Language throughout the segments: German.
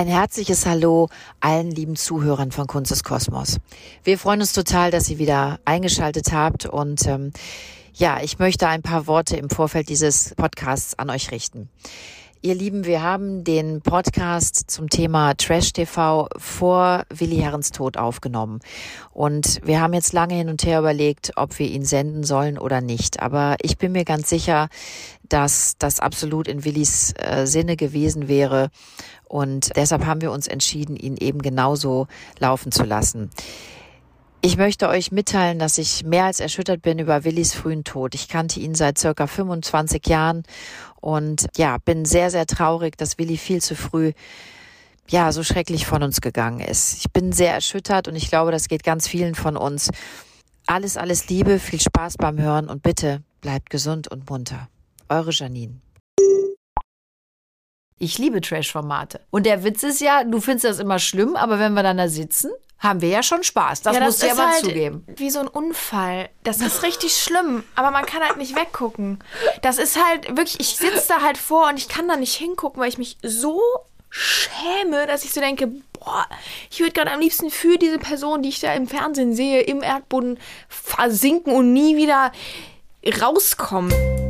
Ein herzliches Hallo allen lieben Zuhörern von Kunst des Kosmos. Wir freuen uns total, dass ihr wieder eingeschaltet habt und ähm, ja, ich möchte ein paar Worte im Vorfeld dieses Podcasts an euch richten. Ihr Lieben, wir haben den Podcast zum Thema Trash TV vor Willi Herrens Tod aufgenommen. Und wir haben jetzt lange hin und her überlegt, ob wir ihn senden sollen oder nicht. Aber ich bin mir ganz sicher, dass das absolut in Willis äh, Sinne gewesen wäre. Und deshalb haben wir uns entschieden, ihn eben genauso laufen zu lassen. Ich möchte euch mitteilen, dass ich mehr als erschüttert bin über Willis frühen Tod. Ich kannte ihn seit circa 25 Jahren und ja, bin sehr, sehr traurig, dass Willi viel zu früh ja, so schrecklich von uns gegangen ist. Ich bin sehr erschüttert und ich glaube, das geht ganz vielen von uns. Alles, alles Liebe, viel Spaß beim Hören und bitte bleibt gesund und munter. Eure Janine. Ich liebe Trash-Formate. Und der Witz ist ja, du findest das immer schlimm, aber wenn wir dann da sitzen, haben wir ja schon Spaß. Das, ja, das du ja mal halt zugeben. Wie so ein Unfall. Das ist richtig schlimm, aber man kann halt nicht weggucken. Das ist halt wirklich, ich sitze da halt vor und ich kann da nicht hingucken, weil ich mich so schäme, dass ich so denke, boah, ich würde gerade am liebsten für diese Person, die ich da im Fernsehen sehe, im Erdboden versinken und nie wieder rauskommen.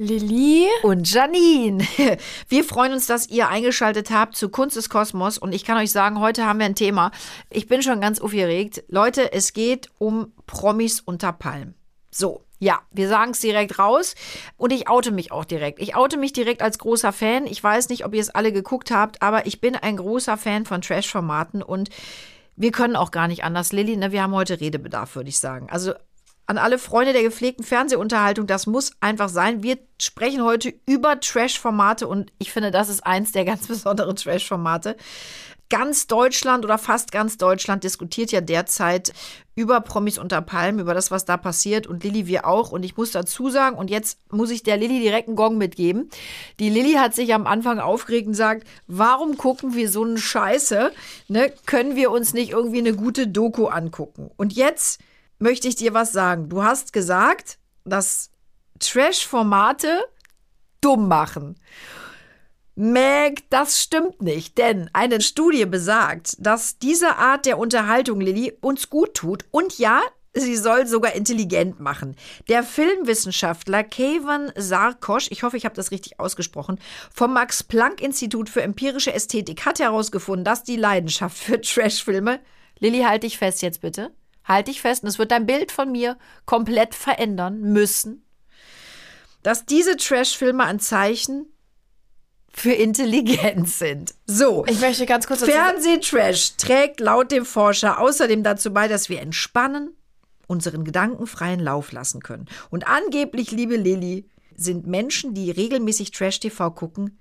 Lilly und Janine. Wir freuen uns, dass ihr eingeschaltet habt zu Kunst des Kosmos und ich kann euch sagen, heute haben wir ein Thema. Ich bin schon ganz aufgeregt. Leute, es geht um Promis unter Palmen. So, ja, wir sagen es direkt raus und ich oute mich auch direkt. Ich oute mich direkt als großer Fan. Ich weiß nicht, ob ihr es alle geguckt habt, aber ich bin ein großer Fan von Trash-Formaten und wir können auch gar nicht anders. Lilly, ne, wir haben heute Redebedarf, würde ich sagen. Also an alle Freunde der gepflegten Fernsehunterhaltung, das muss einfach sein. Wir sprechen heute über Trash-Formate und ich finde, das ist eins der ganz besonderen Trash-Formate. Ganz Deutschland oder fast ganz Deutschland diskutiert ja derzeit über Promis unter Palmen, über das, was da passiert und Lilly wir auch. Und ich muss dazu sagen, und jetzt muss ich der Lilly direkt einen Gong mitgeben. Die Lilly hat sich am Anfang aufgeregt und sagt, warum gucken wir so eine Scheiße? Ne? Können wir uns nicht irgendwie eine gute Doku angucken? Und jetzt möchte ich dir was sagen. Du hast gesagt, dass Trash-Formate dumm machen. Meg, das stimmt nicht, denn eine Studie besagt, dass diese Art der Unterhaltung, Lilly, uns gut tut und ja, sie soll sogar intelligent machen. Der Filmwissenschaftler Kevin Sarkosch, ich hoffe, ich habe das richtig ausgesprochen, vom Max-Planck-Institut für empirische Ästhetik hat herausgefunden, dass die Leidenschaft für Trashfilme, Lilly, halte dich fest jetzt bitte, halte ich fest, und es wird dein Bild von mir komplett verändern müssen, dass diese Trash-Filme ein Zeichen für Intelligenz sind. So. Ich möchte ganz kurz. Fernsehtrash trägt laut dem Forscher außerdem dazu bei, dass wir entspannen, unseren Gedanken freien Lauf lassen können. Und angeblich, liebe Lilly, sind Menschen, die regelmäßig Trash-TV gucken,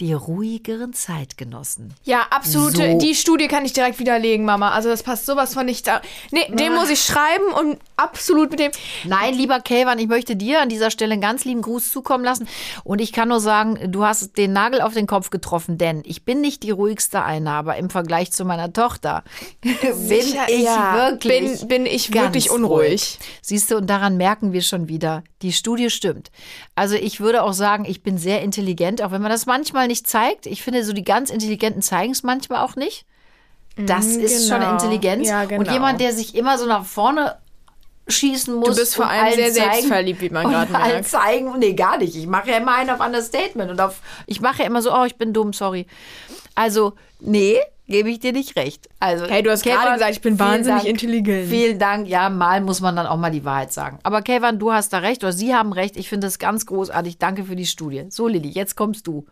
die ruhigeren Zeitgenossen. Ja, absolut. So. Die Studie kann ich direkt widerlegen, Mama. Also das passt sowas von nicht da. Nee, den muss ich schreiben und absolut mit dem. Nein, lieber Kelvan, ich möchte dir an dieser Stelle einen ganz lieben Gruß zukommen lassen. Und ich kann nur sagen, du hast den Nagel auf den Kopf getroffen, denn ich bin nicht die ruhigste eine, aber im Vergleich zu meiner Tochter bin ich ja. wirklich. Bin, bin ich wirklich unruhig. Ruhig. Siehst du, und daran merken wir schon wieder, die Studie stimmt. Also ich würde auch sagen, ich bin sehr intelligent, auch wenn man das manchmal nicht zeigt. Ich finde, so die ganz Intelligenten zeigen es manchmal auch nicht. Das mm, ist genau. schon Intelligenz. Ja, genau. Und jemand, der sich immer so nach vorne schießen muss. Du bist vor allem sehr zeigen, selbstverliebt, wie man gerade merkt. zeigen, nee, gar nicht. Ich mache ja immer einen auf Understatement und auf, ich mache ja immer so, oh, ich bin dumm, sorry. Also, nee, gebe ich dir nicht recht. Also, hey, du hast gerade gesagt, ich bin wahnsinnig Dank, intelligent. Vielen Dank. Ja, mal muss man dann auch mal die Wahrheit sagen. Aber Kevin, du hast da recht oder Sie haben recht. Ich finde das ganz großartig. Danke für die Studie. So, Lilly, jetzt kommst du.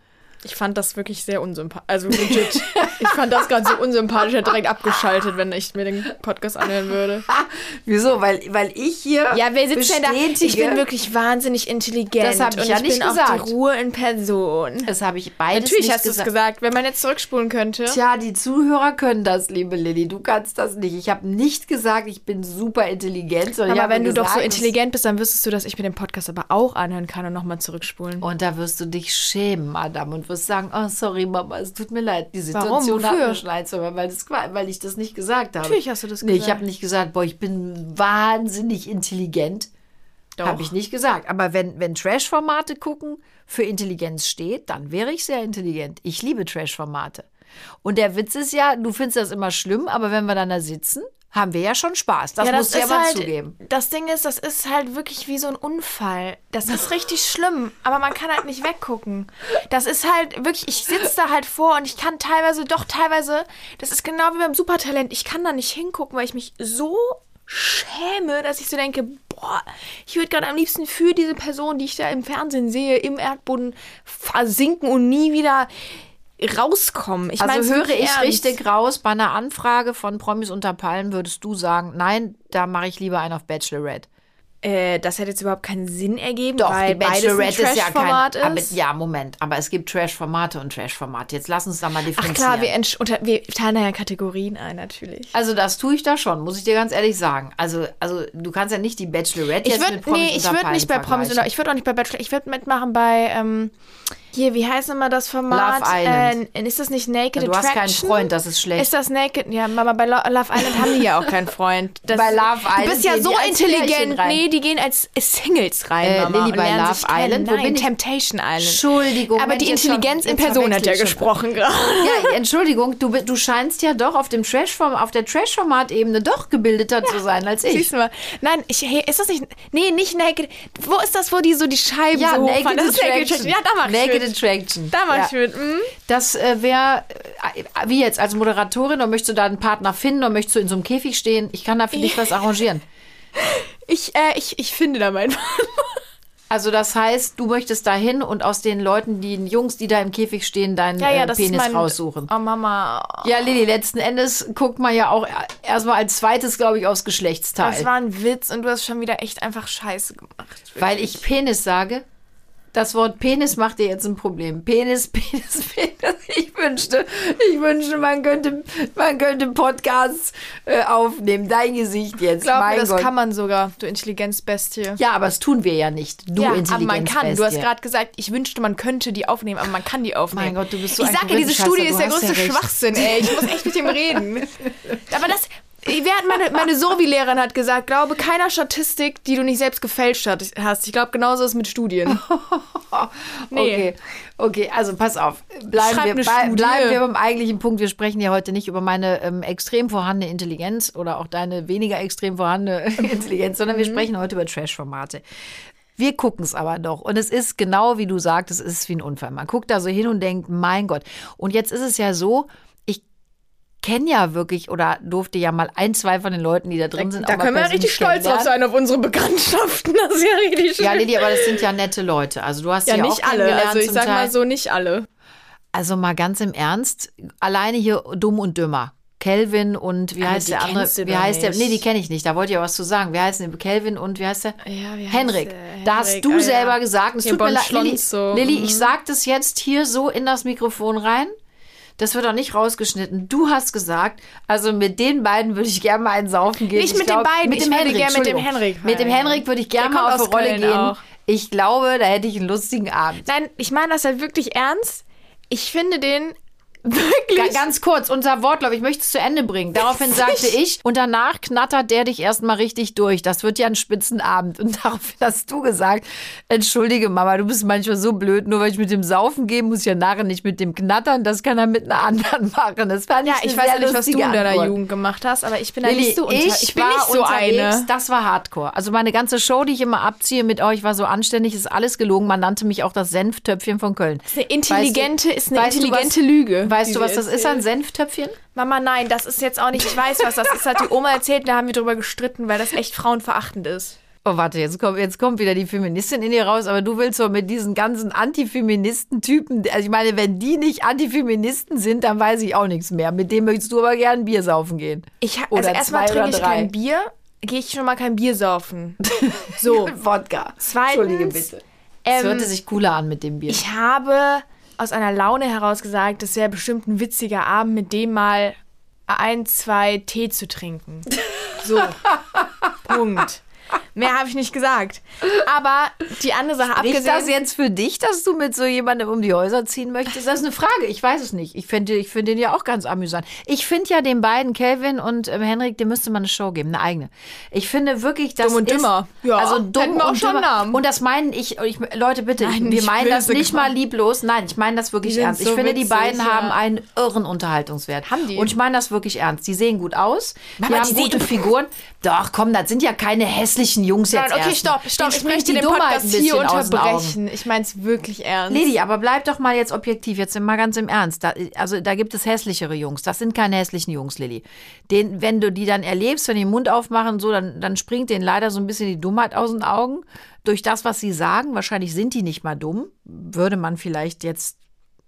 Ich fand das wirklich sehr unsympathisch. Also legit. ich fand das ganz so unsympathisch. Ich hätte direkt abgeschaltet, wenn ich mir den Podcast anhören würde. Wieso? Weil, weil ich hier. Ja, wer sitzt denn da? Ich bin wirklich wahnsinnig intelligent. Das hab ich und ja ich nicht bin gesagt. auch die Ruhe in Person. Das habe ich beides Natürlich nicht hast du es gesagt. gesagt. Wenn man jetzt zurückspulen könnte. Tja, die Zuhörer können das, liebe Lilly. Du kannst das nicht. Ich habe nicht gesagt, ich bin super intelligent. aber habe wenn du doch so gesagt, intelligent bist, dann wüsstest du, dass ich mir den Podcast aber auch anhören kann und nochmal zurückspulen. Und da wirst du dich schämen, Madame, und wirst sagen, oh, sorry, Mama, es tut mir leid. Die Situation Warum? hat schon leid, weil, das, weil ich das nicht gesagt habe. Natürlich hast du das Nee, ich gesagt. habe nicht gesagt, boah, ich bin wahnsinnig intelligent. Habe ich nicht gesagt. Aber wenn, wenn Trash-Formate gucken für Intelligenz steht, dann wäre ich sehr intelligent. Ich liebe Trash-Formate. Und der Witz ist ja, du findest das immer schlimm, aber wenn wir dann da sitzen, haben wir ja schon Spaß. Das musst du ja mal halt, zugeben. Das Ding ist, das ist halt wirklich wie so ein Unfall. Das ist richtig schlimm, aber man kann halt nicht weggucken. Das ist halt wirklich, ich sitze da halt vor und ich kann teilweise, doch teilweise, das ist genau wie beim Supertalent, ich kann da nicht hingucken, weil ich mich so schäme, dass ich so denke, boah, ich würde gerade am liebsten für diese Person, die ich da im Fernsehen sehe, im Erdboden versinken und nie wieder rauskommen. Ich Also höre ich ernst. richtig raus, bei einer Anfrage von Promis unter Palmen würdest du sagen, nein, da mache ich lieber einen auf Bachelorette. Äh, das hätte jetzt überhaupt keinen Sinn ergeben, Doch, weil die Bachelorette ist ja kein... Trash-Format Aber, ist. ja, Moment, aber es gibt Trash-Formate und Trash-Formate. Jetzt lass uns da mal Ach differenzieren. klar, wir, unter, wir teilen da ja Kategorien ein, natürlich. also das tue ich da schon, muss ich dir ganz ehrlich sagen. Also, also du kannst ja nicht die Bachelorette Ich jetzt mit würde Promis nee, ich würd Palmen nicht bei Promis oder ich würde auch nicht bei Bachelor, ich würde mitmachen bei ähm, hier, wie heißt nochmal das Format? Love Island. Äh, ist das nicht Naked Ja, du hast Attraction? keinen Freund, das ist schlecht. Ist das Naked? Ja, Mama, bei Lo Love Island haben die ja auch keinen Freund. Das, Bei Love Du Island bist ja so intelligent. Nee, die gehen als Singles rein, Äh, Mama. Lilly, bei Love. Island? Wo Nein, bin ich? Temptation Island. Entschuldigung. Aber die Intelligenz ver- in Person hat ja schon. gesprochen gerade. Ja, Entschuldigung, du, du scheinst ja doch auf dem Trash auf der Trash-Format-Ebene doch gebildeter zu sein als ich. Siehst du mal. Nein, ich, hey, ist das nicht. Nee, nicht Naked. Wo ist das, wo die so die Scheiben Ja, so Naked? Das ist Naked Attraction. Ja, da mach ich Naked. Attraction. Da mach ja. ich mit. Mhm. Das äh, wäre, äh, wie jetzt, als Moderatorin, oder möchtest du da einen Partner finden, oder möchtest du in so einem Käfig stehen? Ich kann da für dich was arrangieren. Ich, äh, ich, ich finde da meinen Also das heißt, du möchtest da hin und aus den Leuten, die Jungs, die da im Käfig stehen, deinen Ja, ja, äh, Penis mein. raussuchen. Oh, Mama. Ja, Lilly, letzten Endes guckt man ja auch erstmal als zweites, glaube ich, aufs Geschlechtsteil. Das war ein Witz und du hast schon wieder echt einfach Scheiße gemacht. Weil ich Penis sage. Das Wort Penis macht dir jetzt ein Problem. Penis, Penis, Penis. Ich wünschte, ich wünschte, man könnte, man könnte Podcasts äh, aufnehmen. Dein Gesicht jetzt. Glaub mein mir, das Gott. kann man sogar, du Intelligenzbestie. ja, aber das tun wir ja nicht. Du ja, Intelligenzbestie. aber man kann. Du hast gerade gesagt, ich wünschte, man könnte die aufnehmen, aber man kann die aufnehmen. Mein Gott, du bist so Ich sage ja, diese Studie ist der ja größte recht. Schwachsinn, ey. Ich muss echt mit dem reden. aber das... Hat meine, meine Sovi-Lehrerin hat gesagt, glaube keiner Statistik, die du nicht selbst gefälscht hast. Ich glaube, genauso ist es mit Studien. Nee. Okay, okay, also pass auf. Bleiben wir, bei, bleiben wir beim eigentlichen Punkt. Wir sprechen ja heute nicht über meine ähm, extrem vorhandene Intelligenz oder auch deine weniger extrem vorhandene Intelligenz, sondern wir Mhm. sprechen heute über Trash-Formate. Wir gucken es aber doch. Und es ist genau wie du sagst, es ist wie ein Unfall. Man guckt da so hin und denkt, mein Gott. Und jetzt ist es ja so, kenne ja wirklich oder durfte ja mal ein, zwei von den Leuten, die da drin sind, Da auch mal können wir persönlich richtig stolz drauf sein auf unsere Bekanntschaften. Das ist ja richtig schön. Ja, Lili, aber das sind ja nette Leute. Also du hast ja, ja, nicht auch alle. Also ich sag mal Teil. so, nicht alle. Also mal ganz im Ernst, alleine hier dumm und dümmer. Kelvin und wie Aber heißt die der andere? Wie heißt der? Nee, die kenne ich nicht. Da wollte ich ja was zu sagen. Wie heißt denn Kelvin und wie heißt der? Ja, wie heißt Henrik. der? Da hast Henrik, du ah, selber ja. gesagt. Es tut mir leid, Lilly, Schlonzo. Lilly, Mhm. ich sag das jetzt hier so in das Mikrofon rein. Das wird auch nicht rausgeschnitten. Du hast gesagt, also mit den beiden würde ich gerne mal einen saufen gehen. Nicht Ich mit den beiden, mit dem Henrik. gerne mit dem. Henrik Mit dem. Henrik würde ich gerne mal auf eine Rolle Köln gehen. auch. Ich glaube, da hätte ich einen lustigen Abend. Nein, ich meine das halt wirklich ernst. Ich finde den wirklich. Ganz kurz, unser Wortlauf, ich möchte es zu Ende bringen. Daraufhin sagte ich, und danach knattert der dich erstmal richtig durch. Das wird ja ein Spitzenabend. Und daraufhin hast du gesagt, entschuldige Mama, du bist manchmal so blöd, nur weil ich mit dem Saufen gehe, muss ich ja nachher nicht mit dem knattern, das kann er mit einer anderen machen. Das fand ja, ich, ich weiß ja nicht, was du in deiner Antwort. Jugend gemacht hast, aber ich bin da nicht so unter. ich, Ich bin war nicht so eine. Das war Hardcore. Also meine ganze Show, die ich immer abziehe mit euch, war so anständig, ist alles gelogen. Man nannte mich auch das Senftöpfchen von Köln. Das ist eine intelligente, ist eine weißt du, intelligente was, Lüge. Weißt du, was das ist, erzählt. ein Senftöpfchen? Mama, nein, das ist jetzt auch nicht, ich weiß was, das ist, hat die Oma erzählt, da haben wir drüber gestritten, weil das echt frauenverachtend ist. Oh, warte, jetzt kommt, jetzt kommt wieder die Feministin in dir raus, aber du willst doch mit diesen ganzen Antifeministen-Typen, also ich meine, wenn die nicht Antifeministen sind, dann weiß ich auch nichts mehr. Mit dem möchtest du aber gerne Bier saufen gehen. Ich, also Oder erstmal trinke ich kein Bier, gehe ich schon mal kein Bier saufen. So. Wodka. Zweitens, Entschuldige bitte. Es Ähm, hörte sich cooler an mit dem Bier. Ich habe aus einer Laune heraus gesagt, das wäre bestimmt ein witziger Abend, mit dem mal ein, zwei Tee zu trinken. So. Punkt. Mehr habe ich nicht gesagt. Aber die andere Sache Riecht abgesehen. das jetzt für dich, dass du mit so jemandem um die Häuser ziehen möchtest? Das ist eine Frage. Ich weiß es nicht. Ich finde ich finde den ja auch ganz amüsant. Ich finde ja den beiden, Kelvin und ähm, Henrik, dem müsste man eine Show geben, eine eigene. Ich finde wirklich, das Dumm und ist, Dümmer. Ja, also dumm wir auch und schon dümmer. Namen. Und das meinen ich, ich Leute, bitte, Nein, wir meinen das nicht mal lieblos. Nein, ich meine das wirklich Die ernst. Ich so finde, die witzig, beiden ja. haben einen irren Unterhaltungswert. Haben die? Und ich meine das wirklich ernst. Die sehen gut aus. Die Aber haben die gute Figuren. Doch, komm, das sind ja keine hässlichen Jungs jetzt Nein, okay, erst. stopp, stopp. Ich möchte die den Dummheit Podcast hier unterbrechen. Ich meine es wirklich ernst. Lady, aber bleib doch mal jetzt objektiv, jetzt mal ganz im Ernst. Da, also da gibt es hässlichere Jungs. Das sind keine hässlichen Jungs, Lilly. Den, wenn du die dann erlebst, wenn die den Mund aufmachen so, dann, dann springt denen leider so ein bisschen die Dummheit aus den Augen. Durch das, was sie sagen. Wahrscheinlich sind die nicht mal dumm. Würde man vielleicht jetzt,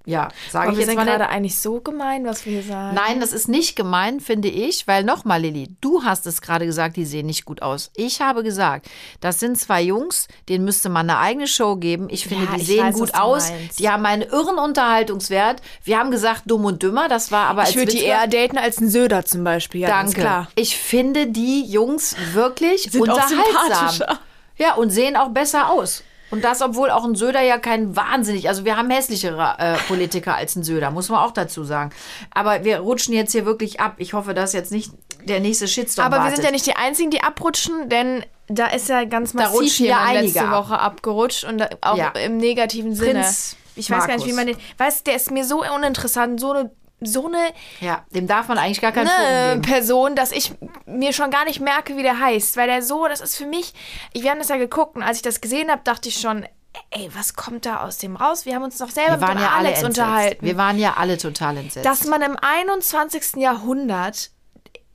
ja, sage ich wir jetzt sind mal. gerade nicht. eigentlich so gemein, was wir hier sagen. Nein, das ist nicht gemein, finde ich, weil nochmal, Lilly, du hast es gerade gesagt, die sehen nicht gut aus. Ich habe gesagt, das sind zwei Jungs, denen müsste man eine eigene Show geben. Ich finde, Ja, die ich sehen weiß, gut aus. meinst. Die haben einen irren Unterhaltungswert. Wir haben gesagt, dumm und dümmer, das war aber als ich würde die eher daten als ein Söder zum Beispiel. Ja, Danke. klar. Ich finde die Jungs wirklich Sind auch unterhaltsam. sympathischer. Ja, und sehen auch besser aus. Und das, obwohl auch ein Söder ja kein wahnsinnig, also wir haben hässlichere äh, Politiker als ein Söder, muss man auch dazu sagen. Aber wir rutschen jetzt hier wirklich ab. Ich hoffe, dass jetzt nicht der nächste Shitstorm Aber wir wartet. sind ja nicht die Einzigen, die abrutschen, denn da ist ja ganz massiv ja jemand einige letzte ab. Woche abgerutscht und auch Ja. im negativen Sinne. Prinz ich weiß gar nicht, wie Markus. man den. Weißt der ist mir so uninteressant, so eine so eine Ja, dem darf man eigentlich gar keinen ne. Person, dass ich mir schon gar nicht merke, wie der heißt. Weil der so, das ist für mich, ich, wir haben das ja geguckt und als ich das gesehen habe, dachte ich schon, ey, was kommt da aus dem raus? Wir haben uns doch selber mit ja Alex unterhalten. Wir waren ja alle total entsetzt. dass man im 21. Jahrhundert,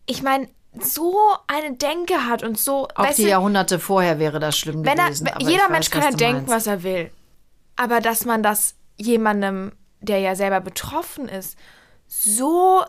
ich meine, so eine Denke hat und so, auch die du, Jahrhunderte vorher wäre das schlimm wenn er, gewesen. aber jeder Mensch weiß, kann ja denken, meinst. was er will. Aber dass man das jemandem, der ja selber betroffen ist, so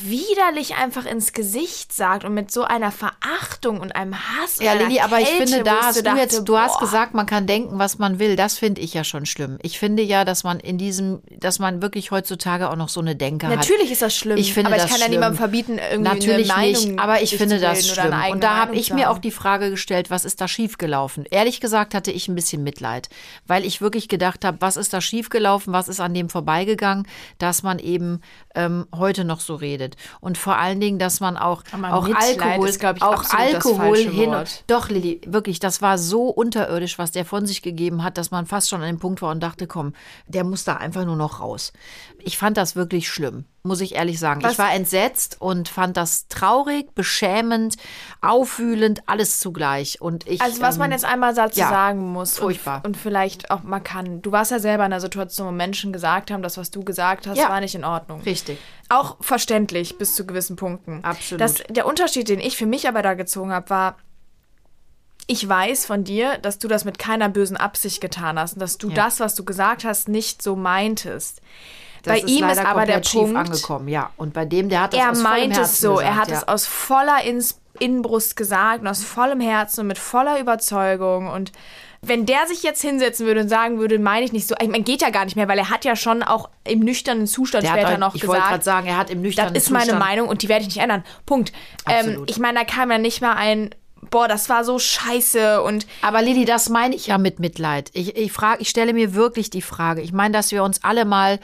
widerlich einfach ins Gesicht sagt und mit so einer Verachtung und einem Hass Ja, Lilly, aber ich finde, da ich hast du jetzt, dachte, du hast gesagt, man kann denken, was man will. Das finde ich ja schon schlimm. Ich finde ja, dass man in diesem, dass man wirklich heutzutage auch noch so eine Denke hat. Natürlich ist das schlimm, Ich finde aber ich das kann ja niemandem verbieten, irgendwie Natürlich eine Meinung nicht, aber ich finde das schlimm. Und da habe ich mir auch die Frage gestellt, was ist da schiefgelaufen? Ehrlich gesagt hatte ich ein bisschen Mitleid, weil ich wirklich gedacht habe, was ist da schiefgelaufen, was ist an dem vorbeigegangen, dass man eben ähm, heute noch so redet. Und vor allen Dingen, dass man auch, Aber auch Mitleid Alkohol, ist, ich, auch Alkohol hin. Wort. Doch, Lilly, wirklich, das war so unterirdisch, was der von sich gegeben hat, dass man fast schon an dem Punkt war und dachte, komm, der muss da einfach nur noch raus. Ich fand das wirklich schlimm, muss ich ehrlich sagen. Was- Ich war entsetzt und fand das traurig, beschämend, aufwühlend, alles zugleich. Und ich, Also was man ähm, jetzt einmal dazu ja, sagen muss furchtbar. Und, und vielleicht auch mal kann. Du warst ja selber in einer Situation, wo Menschen gesagt haben, das, was du gesagt hast, Ja. war nicht in Ordnung. Richtig. Auch verständlich bis zu gewissen Punkten. Absolut. Das, der Unterschied, den ich für mich aber da gezogen habe, war, ich weiß von dir, dass du das mit keiner bösen Absicht getan hast und dass du Ja. das, was du gesagt hast, nicht so meintest. Das Bei ihm ist aber der Punkt, angekommen, ja. Und bei dem, der hat das er aus vollem meint es so. gesagt, er hat ja. es aus voller Ins Innenbrust gesagt und aus vollem Herzen und mit voller Überzeugung. Und wenn der sich jetzt hinsetzen würde und sagen würde, meine ich nicht so, ich meine, geht ja gar nicht mehr, weil er hat ja schon auch im nüchternen Zustand Der später auch- noch ich wollte gerade gesagt, sagen, er hat im nüchternen das ist meine Zustand- Meinung und die werde ich nicht ändern. Punkt. Ähm, ich meine, da kam ja nicht mal ein, boah, das war so scheiße und Aber Lilly, das meine ich ja mit Mitleid. Ich, ich, frage, ich stelle mir wirklich die Frage. Ich meine, dass wir uns alle mal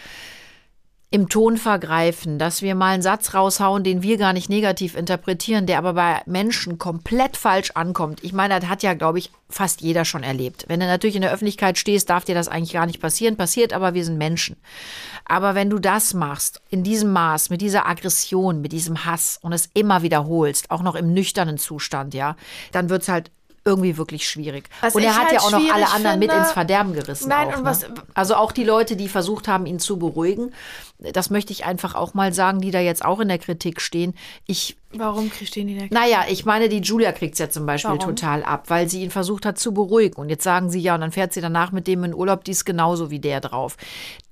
im Ton vergreifen, dass wir mal einen Satz raushauen, den wir gar nicht negativ interpretieren, der aber bei Menschen komplett falsch ankommt. Ich meine, das hat ja, glaube ich, fast jeder schon erlebt. Wenn du natürlich in der Öffentlichkeit stehst, darf dir das eigentlich gar nicht passieren. Passiert aber, wir sind Menschen. Aber wenn du das machst, in diesem Maß, mit dieser Aggression, mit diesem Hass und es immer wiederholst, auch noch im nüchternen Zustand, ja, dann wird's halt irgendwie wirklich schwierig. Was und er hat halt ja auch noch alle anderen mit finde- ins Verderben gerissen. Nein, auch, und ne? was- Also auch die Leute, die versucht haben, ihn zu beruhigen. Das möchte ich einfach auch mal sagen, die da jetzt auch in der Kritik stehen. Ich Warum den in der naja, ich meine, die Julia kriegt's ja zum Beispiel Warum? total ab, weil sie ihn versucht hat zu beruhigen. Und jetzt sagen sie ja, und dann fährt sie danach mit dem in Urlaub, die ist genauso wie der drauf.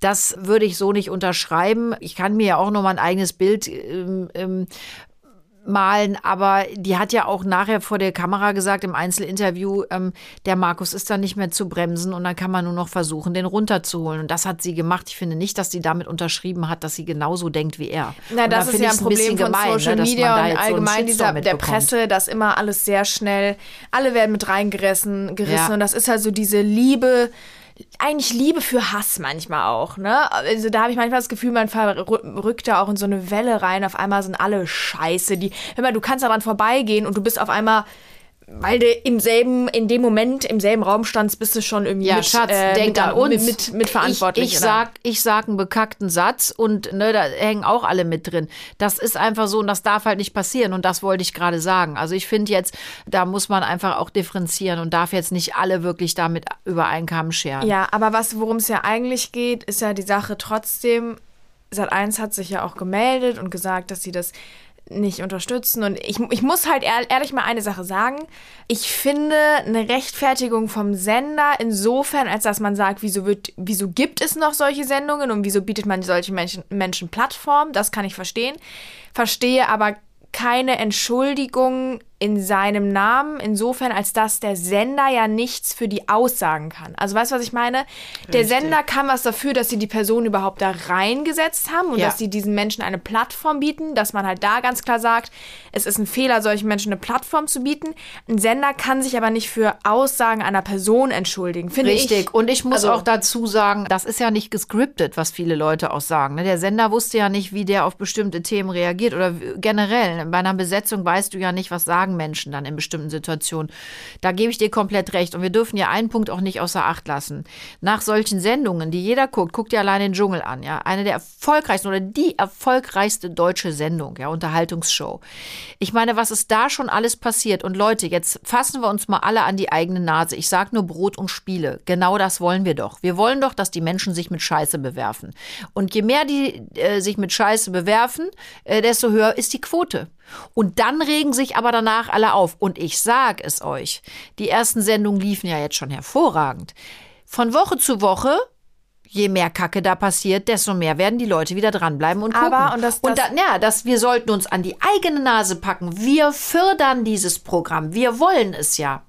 Das würde ich so nicht unterschreiben. Ich kann mir ja auch noch mal ein eigenes Bild ähm, ähm, malen, aber die hat ja auch nachher vor der Kamera gesagt im Einzelinterview, ähm, der Markus ist dann nicht mehr zu bremsen und dann kann man nur noch versuchen, den runterzuholen. Und das hat sie gemacht. Ich finde nicht, dass sie damit unterschrieben hat, dass sie genauso denkt wie er. Na, das da ist ja ein Problem bisschen von gemein, Social ne, dass man Media und so allgemein Shitstorm dieser, der. Presse, dass immer alles sehr schnell, alle werden mit reingerissen gerissen Ja. und das ist halt so diese Liebe, eigentlich Liebe für Hass manchmal auch, ne? Also da habe ich manchmal das Gefühl, man verrückt da auch in so eine Welle rein, auf einmal sind alle scheiße, die, hör mal, du kannst daran vorbeigehen und du bist auf einmal weil du im selben, in dem Moment im selben Raum standst, bist du schon irgendwie Ja, mit, Schatz, äh, denk mit, an uns. mit, mit, mit verantwortlich. Ich, ich, sag, ich sag einen bekackten Satz und ne, da hängen auch alle mit drin. Das ist einfach so und das darf halt nicht passieren und das wollte ich gerade sagen. Also ich finde jetzt, da muss man einfach auch differenzieren und darf jetzt nicht alle wirklich damit über einen Kamm scheren. Ja, aber was, worum es ja eigentlich geht, ist ja die Sache trotzdem. Sat1 hat sich ja auch gemeldet und gesagt, dass sie das nicht unterstützen. Und ich, ich muss halt ehr- ehrlich mal eine Sache sagen. Ich finde eine Rechtfertigung vom Sender insofern, als dass man sagt, wieso, wird, wieso gibt es noch solche Sendungen und wieso bietet man solchen Menschen, Menschen Plattform, das kann ich verstehen. Verstehe aber keine Entschuldigung in seinem Namen, insofern, als dass der Sender ja nichts für die aussagen kann. Also weißt du, was ich meine? Der Sender kann was dafür, dass sie die Person überhaupt da reingesetzt haben und Ja. dass sie diesen Menschen eine Plattform bieten, dass man halt da ganz klar sagt, es ist ein Fehler, solchen Menschen eine Plattform zu bieten. Ein Sender kann sich aber nicht für Aussagen einer Person entschuldigen, finde ich. Richtig. Und ich muss Also- auch dazu sagen, das ist ja nicht gescriptet, was viele Leute auch sagen. ne? Der Sender wusste ja nicht, wie der auf bestimmte Themen reagiert oder generell. Bei einer Besetzung weißt du ja nicht, was sagen Menschen dann in bestimmten Situationen. Da gebe ich dir komplett recht. Und wir dürfen ja einen Punkt auch nicht außer Acht lassen. Nach solchen Sendungen, die jeder guckt, guckt dir allein den Dschungel an, ja. Eine der erfolgreichsten oder die erfolgreichste deutsche Sendung, ja, Unterhaltungsshow. Ich meine, was ist da schon alles passiert? Und Leute, jetzt fassen wir uns mal alle an die eigene Nase. Ich sag nur Brot und Spiele. Genau das wollen wir doch. Wir wollen doch, dass die Menschen sich mit Scheiße bewerfen. Und je mehr die äh, sich mit Scheiße bewerfen, äh, desto höher ist die Quote. Und dann regen sich aber danach alle auf. Und ich sag es euch, die ersten Sendungen liefen ja jetzt schon hervorragend. Von Woche zu Woche je mehr Kacke da passiert, desto mehr werden die Leute wieder dranbleiben und gucken. Aber, und das- und das- da, ja, das, wir sollten uns an die eigene Nase packen. Wir fördern dieses Programm. Wir wollen es ja.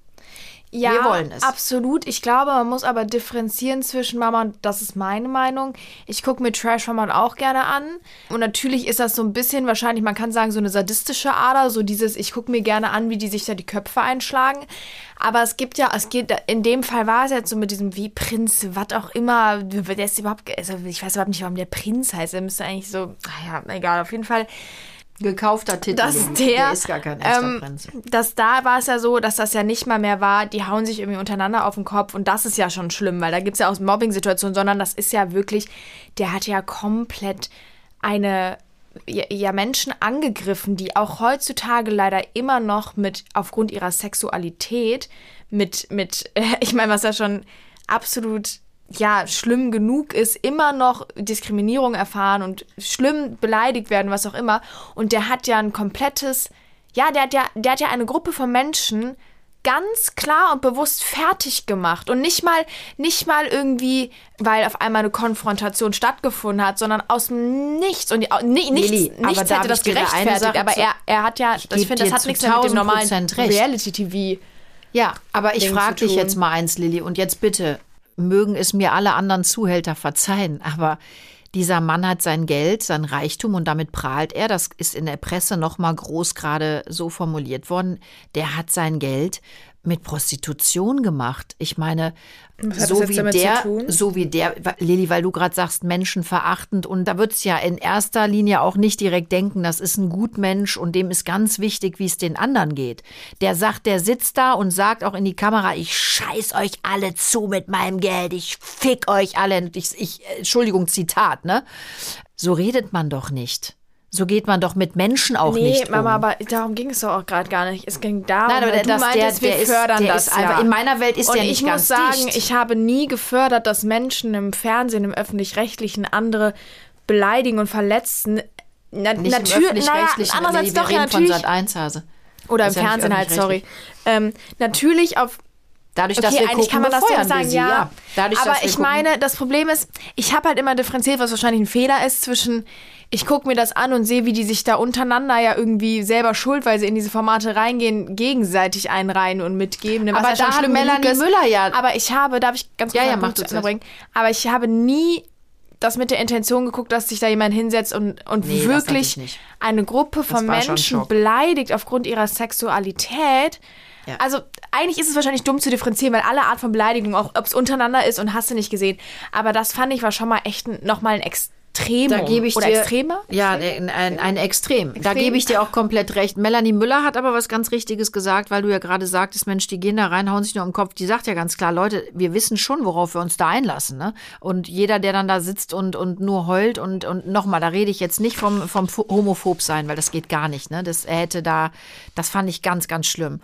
Ja, Wir wollen es. absolut. Ich glaube, man muss aber differenzieren zwischen Mama und das ist meine Meinung. Ich gucke mir Trash-Format auch gerne an. Und natürlich ist das so ein bisschen wahrscheinlich, man kann sagen, so eine sadistische Ader, so dieses, ich gucke mir gerne an, wie die sich da die Köpfe einschlagen. Aber es gibt ja, es geht, in dem Fall war es jetzt so mit diesem wie Prinz, was auch immer, der ist überhaupt, also ich weiß überhaupt nicht, warum der Prinz heißt. Der müsste eigentlich so, naja, egal, auf jeden Fall Gekaufter Titel. dass der, ist gar kein echter ähm, Prinz. dass da war es ja so, dass das ja nicht mal mehr war, die hauen sich irgendwie untereinander auf den Kopf und das ist ja schon schlimm, weil da gibt es ja auch Mobbing-Situationen, sondern das ist ja wirklich, der hat ja komplett eine ja, Menschen angegriffen, die auch heutzutage leider immer noch mit aufgrund ihrer Sexualität mit mit ich meine, was ja schon absolut ja, schlimm genug ist, immer noch Diskriminierung erfahren und schlimm beleidigt werden, was auch immer. Und der hat ja ein komplettes, ja, der hat ja, der hat ja eine Gruppe von Menschen ganz klar und bewusst fertig gemacht und nicht mal, nicht mal irgendwie, weil auf einmal eine Konfrontation stattgefunden hat, sondern aus dem Nichts und die, ni- nichts, Lili, aber nichts hätte das ich da eine gerechtfertigt, aber er, er hat ja, ich, geb finde, das hat nichts mehr mit dem 1000 normalen. Reality-TV. Ja, aber ich frage dich jetzt mal eins, Lilly, und jetzt bitte, mögen es mir alle anderen Zuhälter verzeihen, aber dieser Mann hat sein Geld, sein Reichtum und damit prahlt er. Das ist in der Presse noch mal groß gerade so formuliert worden. Der hat sein Geld mit Prostitution gemacht. Ich meine, so wie der, so wie der, Lilly, weil du gerade sagst, menschenverachtend und da wird's ja in erster Linie auch nicht direkt denken, das ist ein Gutmensch und dem ist ganz wichtig, wie es den anderen geht. Der sagt, der sitzt da und sagt auch in die Kamera, ich scheiß euch alle zu mit meinem Geld, ich fick euch alle. Ich, ich, Entschuldigung, Zitat, ne? So redet man doch nicht. So geht man doch mit Menschen auch nee, nicht Mama, um. aber darum ging es doch auch gerade gar nicht. Es ging darum, Nein, aber der- du das- meintest, der- wir der ist- fördern der das ist einfach- ja. in meiner Welt ist Und der ich nicht muss ganz sagen, dicht. ich habe nie gefördert, dass Menschen im Fernsehen, im Öffentlich-Rechtlichen andere beleidigen und verletzen. Na, nicht natürlich, im naja, andererseits wir doch ja reden von natürlich. Sat 1 Hase. Oder im ist ja nicht Fernsehen halt, sorry. Ähm, natürlich auf Dadurch, Okay, dass wir eigentlich gucken, kann man das so sagen, sie, ja. Dadurch, aber ich gucken- meine, das Problem ist, ich habe halt immer differenziert, was wahrscheinlich ein Fehler ist zwischen, ich gucke mir das an und sehe, wie die sich da untereinander ja irgendwie selber schuld, weil sie in diese Formate reingehen, gegenseitig einreihen und mitgeben. ne, Was Aber ja da hat schlimm Melanie ist. Müller ja- Aber ich habe, darf ich ganz kurz Ja, ja, Punkt zu bringen? Aber ich habe nie das mit der Intention geguckt, dass sich da jemand hinsetzt und, und Nee, wirklich eine Gruppe von Menschen beleidigt aufgrund ihrer Sexualität. Ja. Also eigentlich ist es wahrscheinlich dumm zu differenzieren, weil alle Art von Beleidigung, auch ob es untereinander ist und hast du nicht gesehen. Aber das fand ich war schon mal echt nochmal ein Extrem. Da gebe ich Oder dir, Extremer? Ja, ein, ein, ein Extrem. Da Extrem. gebe ich dir auch komplett recht. Melanie Müller hat aber was ganz Richtiges gesagt, weil du ja gerade sagtest, Mensch, die gehen da rein, hauen sich nur im Kopf. Die sagt ja ganz klar, Leute, wir wissen schon, worauf wir uns da einlassen. Ne? Und jeder, der dann da sitzt und, und nur heult und, und nochmal, da rede ich jetzt nicht vom, vom Pho- Homophob sein, weil das geht gar nicht. Ne? Das hätte da, das fand ich ganz, ganz schlimm.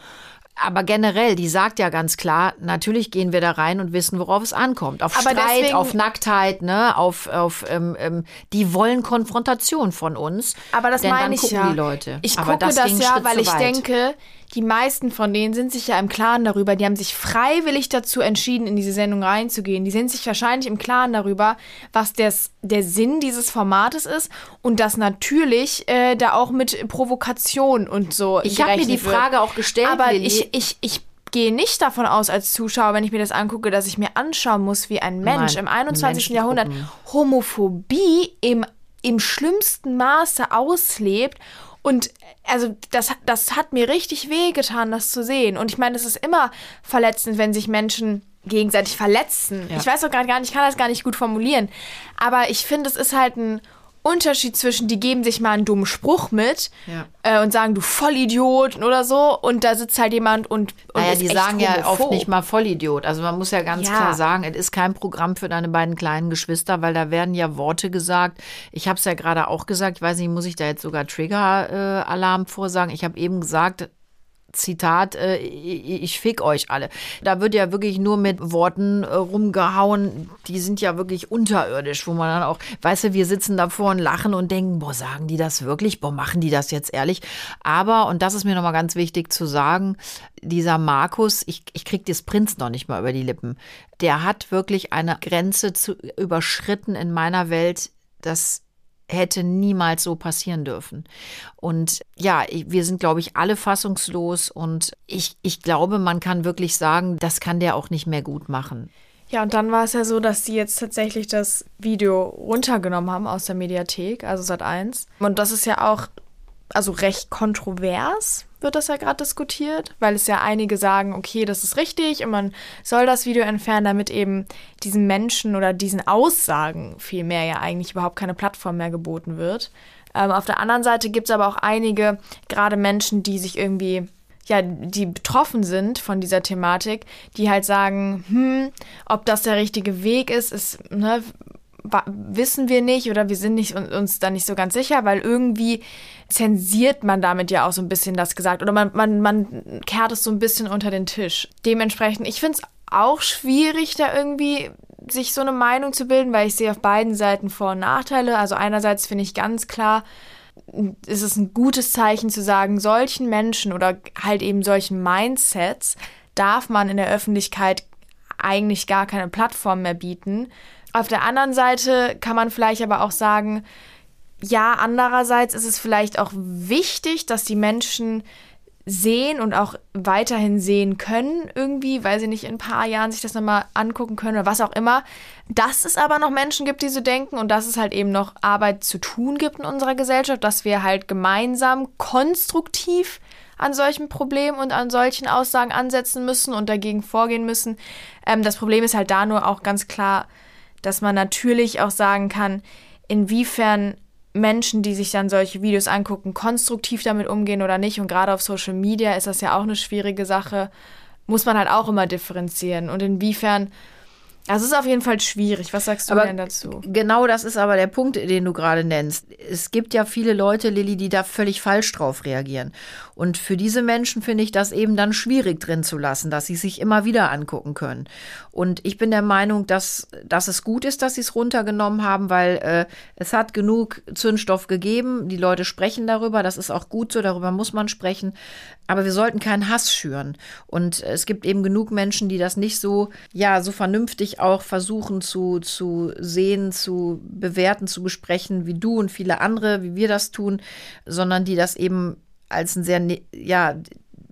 Aber generell, die sagt ja ganz klar, natürlich gehen wir da rein und wissen, worauf es ankommt. Auf Aber Streit, deswegen- auf Nacktheit, ne, auf, auf ähm, ähm, die wollen Konfrontation von uns. Aber das meine ich ja. die Leute. Ich Aber gucke das, einen ja, weil ich denke, die meisten von denen sind sich ja im Klaren darüber. Die haben sich freiwillig dazu entschieden, in diese Sendung reinzugehen. Die sind sich wahrscheinlich im Klaren darüber, was des, der Sinn dieses Formates ist und dass natürlich äh, da auch mit Provokation und so. Ich habe mir die wird. Frage auch gestellt, Aber Lilly. ich, ich, ich gehe nicht davon aus als Zuschauer, wenn ich mir das angucke, dass ich mir anschauen muss, wie ein Mensch Nein, im 21. Menschen Jahrhundert gucken. Homophobie im, im schlimmsten Maße auslebt. Und also das, das hat mir richtig wehgetan, das zu sehen. Und ich meine, es ist immer verletzend, wenn sich Menschen gegenseitig verletzen. Ja. Ich weiß auch gar nicht, ich kann das gar nicht gut formulieren. Aber ich finde, es ist halt ein Unterschied zwischen, die geben sich mal einen dummen Spruch mit Ja. äh, und sagen, du Vollidiot oder so. Und da sitzt halt jemand und, und Naja, die sagen ja homophob. oft nicht mal Vollidiot. Also man muss ja ganz Ja. klar sagen, es ist kein Programm für deine beiden kleinen Geschwister, weil da werden ja Worte gesagt. Ich habe es ja gerade auch gesagt, ich weiß nicht, muss ich da jetzt sogar Trigger-Alarm vorsagen? Ich habe eben gesagt, Zitat, äh, ich, fick euch alle. Da wird ja wirklich nur mit Worten äh, rumgehauen, die sind ja wirklich unterirdisch, wo man dann auch, weißt du, wir sitzen davor und lachen und denken, boah, sagen die das wirklich? Boah, machen die das jetzt ehrlich? Aber, und das ist mir nochmal ganz wichtig zu sagen, dieser Markus, ich, ich krieg das Prinz noch nicht mal über die Lippen, der hat wirklich eine Grenze zu, überschritten in meiner Welt, das hätte niemals so passieren dürfen. Und ja, wir sind, glaube ich, alle fassungslos und ich, ich glaube, man kann wirklich sagen, das kann der auch nicht mehr gut machen. Ja, und dann war es ja so, dass die jetzt tatsächlich das Video runtergenommen haben aus der Mediathek, also seit 1. Und das ist ja auch, also recht kontrovers wird das ja gerade diskutiert, weil es ja einige sagen, okay, das ist richtig und man soll das Video entfernen, damit eben diesen Menschen oder diesen Aussagen vielmehr ja eigentlich überhaupt keine Plattform mehr geboten wird. Ähm, auf der anderen Seite gibt es aber auch einige, gerade Menschen, die sich irgendwie ja, die betroffen sind von dieser Thematik, die halt sagen, hm, ob das der richtige Weg ist, ist, ne, wissen wir nicht oder wir sind nicht, un- uns da nicht so ganz sicher, weil irgendwie zensiert man damit ja auch so ein bisschen das gesagt oder man, man, man kehrt es so ein bisschen unter den Tisch. Dementsprechend, ich finde es auch schwierig, da irgendwie sich so eine Meinung zu bilden, weil ich sehe auf beiden Seiten Vor- und Nachteile. Also einerseits finde ich ganz klar, ist es ein gutes Zeichen zu sagen, solchen Menschen oder halt eben solchen Mindsets darf man in der Öffentlichkeit eigentlich gar keine Plattform mehr bieten. Auf der anderen Seite kann man vielleicht aber auch sagen, ja, andererseits ist es vielleicht auch wichtig, dass die Menschen sehen und auch weiterhin sehen können, irgendwie, weil sie nicht in ein paar Jahren sich das nochmal angucken können oder was auch immer. Dass es aber noch Menschen gibt, die so denken und dass es halt eben noch Arbeit zu tun gibt in unserer Gesellschaft, dass wir halt gemeinsam konstruktiv an solchen Problemen und an solchen Aussagen ansetzen müssen und dagegen vorgehen müssen. Ähm, das Problem ist halt da nur auch ganz klar, dass man natürlich auch sagen kann, inwiefern Menschen, die sich dann solche Videos angucken, konstruktiv damit umgehen oder nicht. Und gerade auf Social Media ist das ja auch eine schwierige Sache. Muss man halt auch immer differenzieren. Und inwiefern Also es ist auf jeden Fall schwierig. Was sagst du Aber denn dazu? Genau das ist aber der Punkt, den du gerade nennst. Es gibt ja viele Leute, Lilly, die da völlig falsch drauf reagieren. Und für diese Menschen finde ich das eben dann schwierig drin zu lassen, dass sie sich immer wieder angucken können. Und ich bin der Meinung, dass, dass es gut ist, dass sie es runtergenommen haben, weil äh, es hat genug Zündstoff gegeben. Die Leute sprechen darüber. Das ist auch gut so. Darüber muss man sprechen. Aber wir sollten keinen Hass schüren. Und es gibt eben genug Menschen, die das nicht so, ja, so vernünftig auch versuchen zu, zu sehen, zu bewerten, zu besprechen, wie du und viele andere, wie wir das tun, sondern die das eben als ein sehr, ne, ja,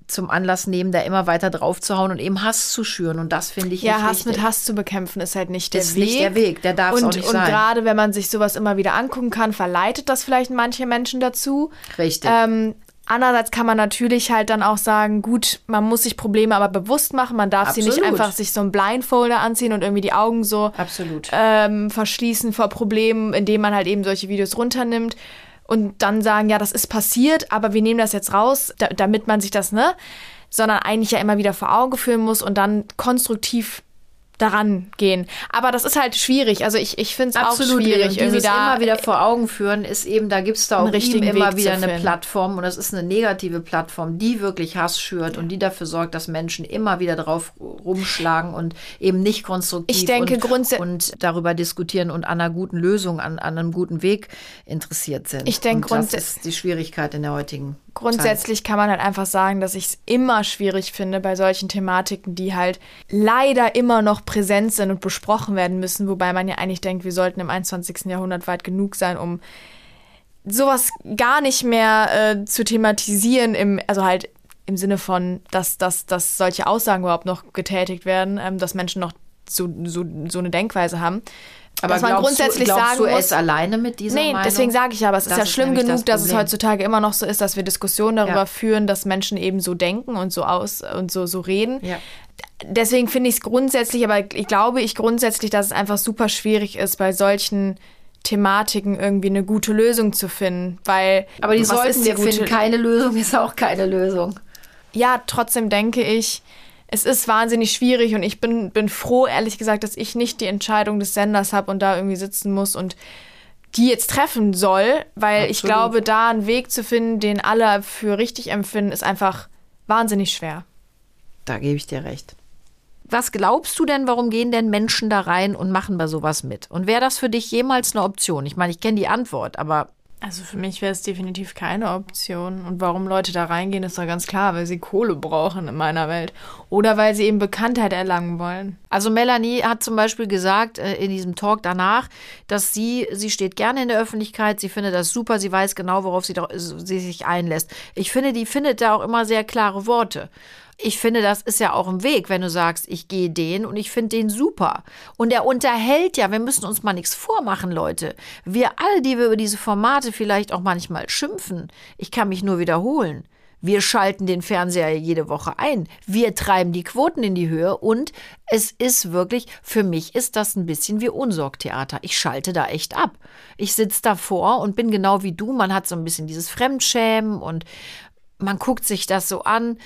zum Anlass nehmen, da immer weiter draufzuhauen und eben Hass zu schüren. Und das finde ich Ja, nicht Hass richtig. mit Hass zu bekämpfen ist halt nicht der ist Weg. nicht der Weg. Der darf und, auch nicht und sein. gerade wenn man sich sowas immer wieder angucken kann, verleitet das vielleicht manche Menschen dazu. Richtig. Ähm, andererseits kann man natürlich halt dann auch sagen, gut, man muss sich Probleme aber bewusst machen. Man darf sie nicht Absolut. einfach sich so einen Blindfolder anziehen und irgendwie die Augen so Absolut. ähm, verschließen vor Problemen, indem man halt eben solche Videos runternimmt und dann sagen, ja, das ist passiert, aber wir nehmen das jetzt raus, da, damit man sich das, ne? Sondern eigentlich ja immer wieder vor Augen führen muss und dann konstruktiv daran gehen. Aber das ist halt schwierig. Also ich, ich finde es auch Absolut, schwierig, und dieses da immer wieder vor Augen führen ist eben, da gibt es da auch ihm immer Weg wieder eine finden. Plattform und das ist eine negative Plattform, die wirklich Hass schürt und die dafür sorgt, dass Menschen immer wieder drauf rumschlagen und eben nicht konstruktiv Ich denke, und, und darüber diskutieren und an einer guten Lösung, an, an einem guten Weg interessiert sind. Ich denke, das ist die Schwierigkeit in der heutigen Grundsätzlich kann man halt einfach sagen, dass ich es immer schwierig finde bei solchen Thematiken, die halt leider immer noch präsent sind und besprochen werden müssen, wobei man ja eigentlich denkt, wir sollten im 21. Jahrhundert weit genug sein, um sowas gar nicht mehr äh, zu thematisieren, im, also halt im Sinne von, dass, dass, dass solche Aussagen überhaupt noch getätigt werden, ähm, dass Menschen noch so, so, so eine Denkweise haben. Aber dass man glaubst grundsätzlich du, sagen du muss, es alleine mit dieser Nee, Meinung? deswegen sage ich aber es ist Das ja ist schlimm genug, das dass es heutzutage immer noch so ist, dass wir Diskussionen darüber Ja. führen, dass Menschen eben so denken und so aus und so, so reden. Ja. Deswegen finde ich es grundsätzlich, aber ich glaube ich grundsätzlich, dass es einfach super schwierig ist, bei solchen Thematiken irgendwie eine gute Lösung zu finden, weil Aber die sollten ist wir finden. Keine Lösung ist auch keine Lösung. ja, trotzdem denke ich, es ist wahnsinnig schwierig und ich bin, bin froh, ehrlich gesagt, dass ich nicht die Entscheidung des Senders habe und da irgendwie sitzen muss und die jetzt treffen soll, weil ich Absolut. glaube, da einen Weg zu finden, den alle für richtig empfinden, ist einfach wahnsinnig schwer. Da gebe ich dir recht. Was glaubst du denn, warum gehen denn Menschen da rein und machen bei sowas mit? Und wäre das für dich jemals eine Option? Ich meine, ich kenne die Antwort, aber Also für mich wäre es definitiv keine Option. Und warum Leute da reingehen, ist doch ganz klar, weil sie Kohle brauchen in meiner Welt. Oder weil sie eben Bekanntheit erlangen wollen. Also Melanie hat zum Beispiel gesagt äh, in diesem Talk danach, dass sie, sie steht gerne in der Öffentlichkeit, sie findet das super, sie weiß genau, worauf sie, sie sich einlässt. Ich finde, die findet da auch immer sehr klare Worte. Ich finde, das ist ja auch ein Weg, wenn du sagst, ich gehe den und ich finde den super. Und er unterhält ja, wir müssen uns mal nichts vormachen, Leute. Wir alle, die wir über diese Formate vielleicht auch manchmal schimpfen, ich kann mich nur wiederholen. Wir schalten den Fernseher jede Woche ein. Wir treiben die Quoten in die Höhe und es ist wirklich, für mich ist das ein bisschen wie Unsorgtheater. Ich schalte da echt ab. Ich sitze davor und bin genau wie du. Man hat so ein bisschen dieses Fremdschämen und man guckt sich das so an.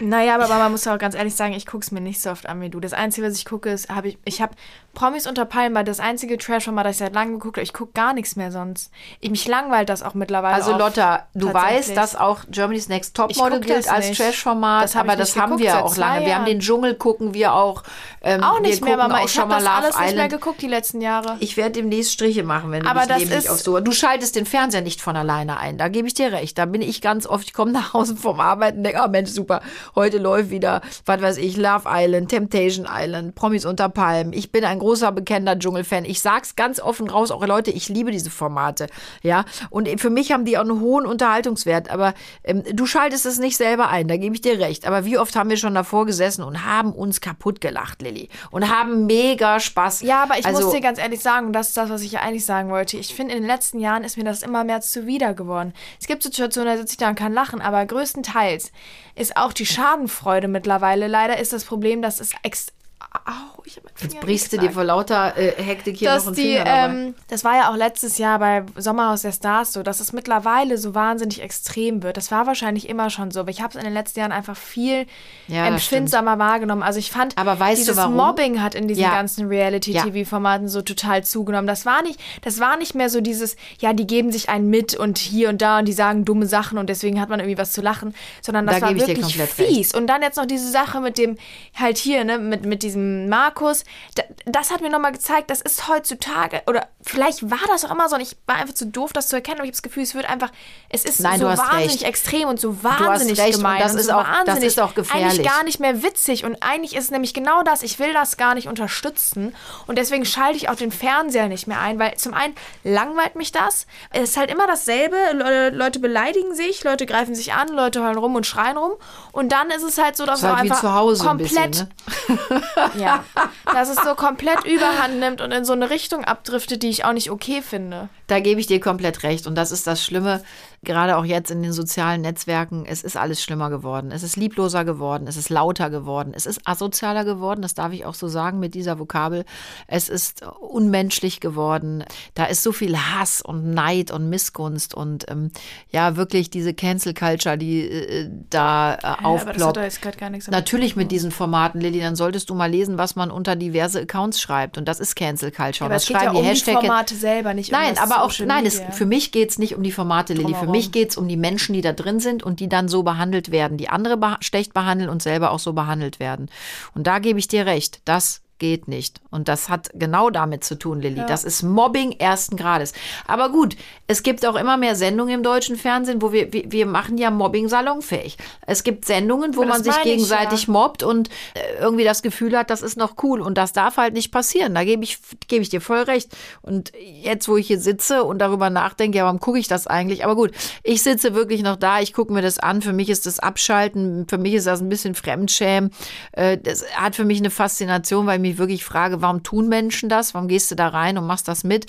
Naja, aber man muss auch ganz ehrlich sagen, ich gucke es mir nicht so oft an wie du. Das Einzige, was ich gucke, ist, habe ich, ich habe Promis unter Palmen, weil das einzige Trash-Format, das ich seit langem geguckt habe. Ich gucke gar nichts mehr sonst. Ich, mich langweilt das auch mittlerweile. Also auf, Lotta, du weißt, dass auch Germany's Next Topmodel gilt als. Trash-Format, aber das haben wir auch lange. Wir haben den Dschungel gucken wir auch. Ähm, auch nicht mehr, Mama. Ich habe das alles nicht mehr Island. geguckt die letzten Jahre. Ich werde demnächst Striche machen, wenn du Aber das ist- aufs Sofa. Du schaltest den Fernseher nicht von alleine ein. Da gebe ich dir recht. Da bin ich ganz oft. Ich komme nach Hause vom Arbeiten und denke, oh Mensch, super. Heute läuft wieder, was weiß ich, Love Island, Temptation Island, Promis unter Palmen. Ich bin ein großer, bekennender Dschungelfan. Ich sag's ganz offen raus, auch Leute, ich liebe diese Formate. Ja. Und für mich haben die auch einen hohen Unterhaltungswert. Aber ähm, du schaltest es nicht selber ein. Da gebe ich dir recht. Aber wie oft haben wir schon davor gesessen und haben uns kaputt gelacht, Lilly. Und haben mega Spaß. Ja, aber ich also, muss dir ganz ehrlich sagen, und das ist das, was ich eigentlich sagen wollte. Ich finde, in den letzten Jahren ist mir das immer mehr zuwider geworden. Es gibt Situationen, da sitze ich da und kann lachen, aber größtenteils ist auch die Schadenfreude mittlerweile. Leider ist das Problem, dass es ex Au, ich habe Jetzt brichst du dir vor lauter äh, Hektik hier dass noch einen die, ähm, das war ja auch letztes Jahr bei Sommerhaus der Stars so, dass es mittlerweile so wahnsinnig extrem wird. Das war wahrscheinlich immer schon so, aber ich habe es in den letzten Jahren einfach viel Ja, empfindsamer wahrgenommen. Also ich fand, Aber weißt du dieses warum? Mobbing hat in diesen Ja. ganzen Reality-TV-Formaten so total zugenommen. Das war nicht, das war nicht mehr so dieses, ja, die geben sich einen mit und hier und da und die sagen dumme Sachen und deswegen hat man irgendwie was zu lachen, sondern das Da war gebe ich dir wirklich fies. Und dann jetzt noch diese Sache mit dem, halt hier, ne, mit, mit diesem Markus, da, das hat mir nochmal gezeigt, das ist heutzutage, oder vielleicht war das auch immer so und ich war einfach zu doof, das zu erkennen, aber ich habe das Gefühl, es wird einfach, es ist Nein, so wahnsinnig recht. extrem und so wahnsinnig recht und gemein das und ist so auch- das wahnsinnig, ist auch gefährlich. eigentlich gar nicht mehr witzig und eigentlich ist es nämlich genau das, ich will das gar nicht unterstützen und deswegen schalte ich auch den Fernseher nicht mehr ein, weil zum einen langweilt mich das, es ist halt immer dasselbe, Le Leute beleidigen sich, Leute greifen sich an, Leute heulen rum und schreien rum und dann ist es halt so, dass ist halt einfach zu Hause ein komplett bisschen, ne? ja, dass es so komplett überhand nimmt und in so eine Richtung abdriftet, die ich auch nicht okay finde. Da gebe ich dir komplett recht. Und das ist das Schlimme, gerade auch jetzt in den sozialen Netzwerken. Es ist alles schlimmer geworden. Es ist liebloser geworden. Es ist lauter geworden. Es ist asozialer geworden. Das darf ich auch so sagen mit dieser Vokabel. Es ist unmenschlich geworden. Da ist so viel Hass und Neid und Missgunst und ähm, ja, wirklich diese Cancel Culture, die äh, da äh, aber das hat aufploppt. Natürlich mit diesen Formaten, Lilly, dann solltest du mal lesen, was man unter diverse Accounts schreibt. Und das ist Cancel Culture. Und Aber das es geht ja schreiben um die Hashtag Formate selber, nicht Nein, das aber auch, Social nein, es, für mich geht es nicht um die Formate, Lilly. Für mich geht es um die Menschen, die da drin sind und die dann so behandelt werden, die andere beha schlecht behandeln und selber auch so behandelt werden. Und da gebe ich dir recht. Das geht nicht. Und das hat genau damit zu tun, Lilly. Das ist Mobbing ersten Grades. Aber gut, es gibt auch immer mehr Sendungen im deutschen Fernsehen, wo wir, wir, wir machen ja Mobbing salonfähig. Es gibt Sendungen, wo das man sich meine ich, gegenseitig ja. mobbt und äh, irgendwie das Gefühl hat, das ist noch cool. Und das darf halt nicht passieren. Da gebe ich, gebe ich dir voll recht. Und jetzt, wo ich hier sitze und darüber nachdenke, ja, warum gucke ich das eigentlich? Aber gut, ich sitze wirklich noch da, ich gucke mir das an. Für mich ist das Abschalten, für mich ist das ein bisschen Fremdschämen. Äh, Das hat für mich eine Faszination, weil ich mich wirklich frage, warum tun Menschen das? Warum gehst du da rein und machst das mit?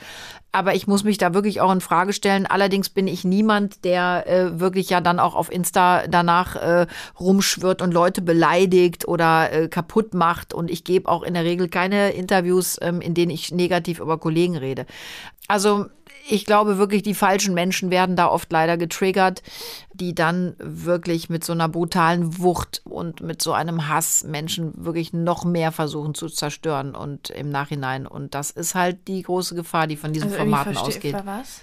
Aber ich muss mich da wirklich auch in Frage stellen. Allerdings bin ich niemand, der äh, wirklich ja dann auch auf Insta danach äh, rumschwirrt und Leute beleidigt oder äh, kaputt macht. Und ich gebe auch in der Regel keine Interviews, ähm, in denen ich negativ über Kollegen rede. Also ich glaube wirklich, die falschen Menschen werden da oft leider getriggert, die dann wirklich mit so einer brutalen Wucht und mit so einem Hass Menschen wirklich noch mehr versuchen zu zerstören und im Nachhinein. Und das ist halt die große Gefahr, die von diesen also Formaten ausgeht. Was?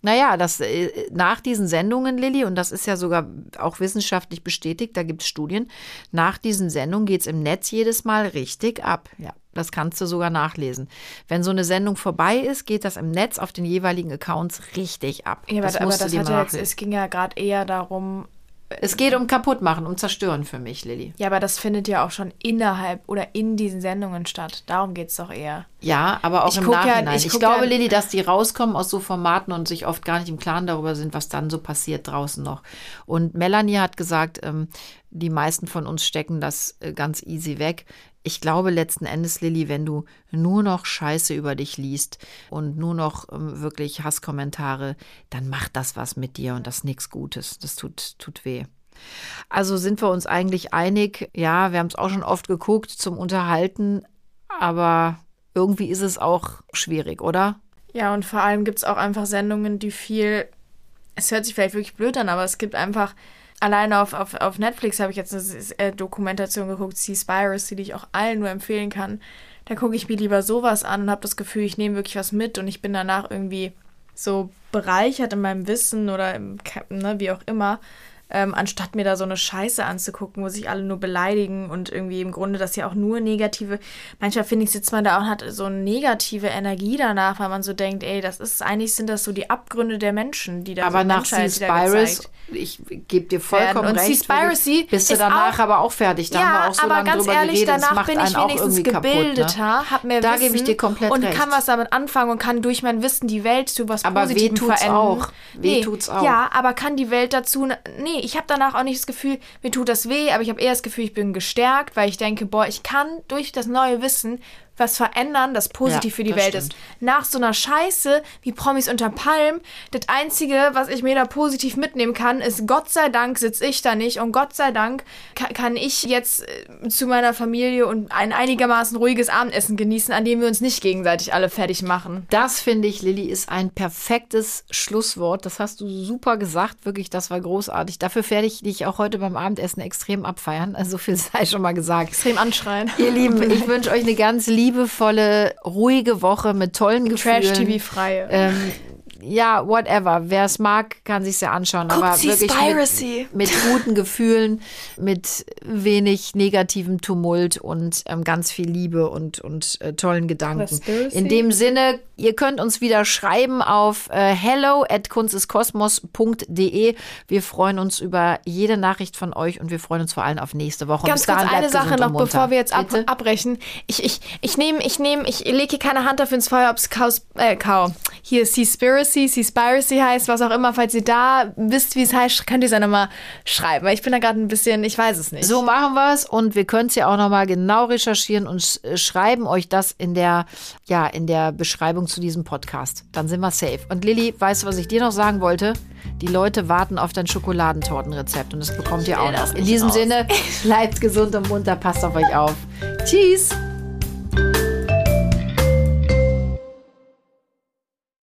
Naja, das äh, nach diesen Sendungen, Lilly, und das ist ja sogar auch wissenschaftlich bestätigt, da gibt es Studien, nach diesen Sendungen geht es im Netz jedes Mal richtig ab. Ja, das kannst du sogar nachlesen. Wenn so eine Sendung vorbei ist, geht das im Netz auf den jeweiligen Accounts richtig ab. Ja, aber das aber musst du das hat ja jetzt, es ging ja gerade eher darum, Es geht um kaputtmachen, um zerstören für mich, Lilly. ja, aber das findet ja auch schon innerhalb oder in diesen Sendungen statt. Darum geht es doch eher. Ja, aber auch Ich im guck ja- Nachhinein. ich ich glaube, ja- Lilly, dass die rauskommen aus so Formaten und sich oft gar nicht im Klaren darüber sind, was dann so passiert draußen noch. Und Melanie hat gesagt, ähm, die meisten von uns stecken das äh, ganz easy weg. Ich glaube letzten Endes, Lilly, wenn du nur noch Scheiße über dich liest und nur noch ähm, wirklich Hasskommentare, dann macht das was mit dir und das nichts Gutes. Das tut, tut weh. Also sind wir uns eigentlich einig, ja, wir haben es auch schon oft geguckt zum Unterhalten, aber irgendwie ist es auch schwierig, oder? Ja, und vor allem gibt es auch einfach Sendungen, die viel. Es hört sich vielleicht wirklich blöd an, aber es gibt einfach. Alleine auf, auf, auf Netflix habe ich jetzt eine äh, Dokumentation geguckt, Seaspiracy, die ich auch allen nur empfehlen kann. Da gucke ich mir lieber sowas an und habe das Gefühl, ich nehme wirklich was mit und ich bin danach irgendwie so bereichert in meinem Wissen oder im, ne, wie auch immer, ähm, anstatt mir da so eine Scheiße anzugucken, wo sich alle nur beleidigen und irgendwie im Grunde das ja auch nur negative. Manchmal finde ich, sitzt man da und hat so eine negative Energie danach, weil man so denkt, ey, das ist eigentlich sind das so die Abgründe der Menschen, die da Aber so nach Menschheit Seaspiracy, gezeigt. ich gebe dir vollkommen. Und recht. Seaspiracy bist du danach auch- aber auch fertig. Da haben wir auch so aber lange ganz drüber ehrlich, geredet. danach bin ich wenigstens gebildeter, kaputt, ne? hab mehr Da Wissen gebe ich dir komplett und recht. kann was damit anfangen und kann durch mein Wissen die Welt zu was Aber Positivem verändern. auch. Weh nee, tut's auch. Ja, aber kann die Welt dazu... Nee, ich habe danach auch nicht das Gefühl, mir tut das weh, aber ich habe eher das Gefühl, ich bin gestärkt, weil ich denke, boah, ich kann durch das neue Wissen was verändern, das positiv Ja, für die Welt stimmt. ist. Nach so einer Scheiße wie Promis unter Palm, das Einzige, was ich mir da positiv mitnehmen kann, ist, Gott sei Dank sitze ich da nicht und Gott sei Dank kann, ich jetzt äh, zu meiner Familie und ein einigermaßen ruhiges Abendessen genießen, an dem wir uns nicht gegenseitig alle fertig machen. Das finde ich, Lilly, ist ein perfektes Schlusswort. Das hast du super gesagt. Wirklich, das war großartig. Dafür werde ich dich auch heute beim Abendessen extrem abfeiern. Also so viel sei schon mal gesagt. Extrem anschreien. Ihr Lieben, ich wünsche euch eine ganz liebevolle, ruhige Woche mit tollen Gefühlen. Trash-TV-freie. Ähm, ja, whatever. Wer es mag, kann sich ja anschauen. aber wirklich mit, mit guten Gefühlen, mit wenig negativem Tumult und ähm, ganz viel Liebe und, und äh, tollen Gedanken. Conspiracy. In dem Sinne, ihr könnt uns wieder schreiben auf äh, hello at kunsteskosmos.de. Wir freuen uns über jede Nachricht von euch und wir freuen uns vor allem auf nächste Woche. Ganz kurz eine Sache noch, bevor wir jetzt ab, Bitte? abbrechen. Ich, ich, ich nehme, ich nehme, ich lege hier keine Hand dafür ins Feuer, ob es Chaos, äh, Kau. Hier Seaspiracy, Seaspiracy heißt, was auch immer. Falls ihr da wisst, wie es heißt, könnt ihr es ja nochmal schreiben. Weil ich bin da gerade ein bisschen, ich weiß es nicht. So machen wir es und wir können es ja auch nochmal genau recherchieren und äh, schreiben euch das in der, ja, in der Beschreibung zu diesem Podcast. Dann sind wir safe. Und Lilly, weißt du, was ich dir noch sagen wollte? Die Leute warten auf dein Schokoladentortenrezept und das bekommt ihr auch noch. In diesem raus. Sinne, bleibt gesund und munter, passt auf euch auf. Tschüss!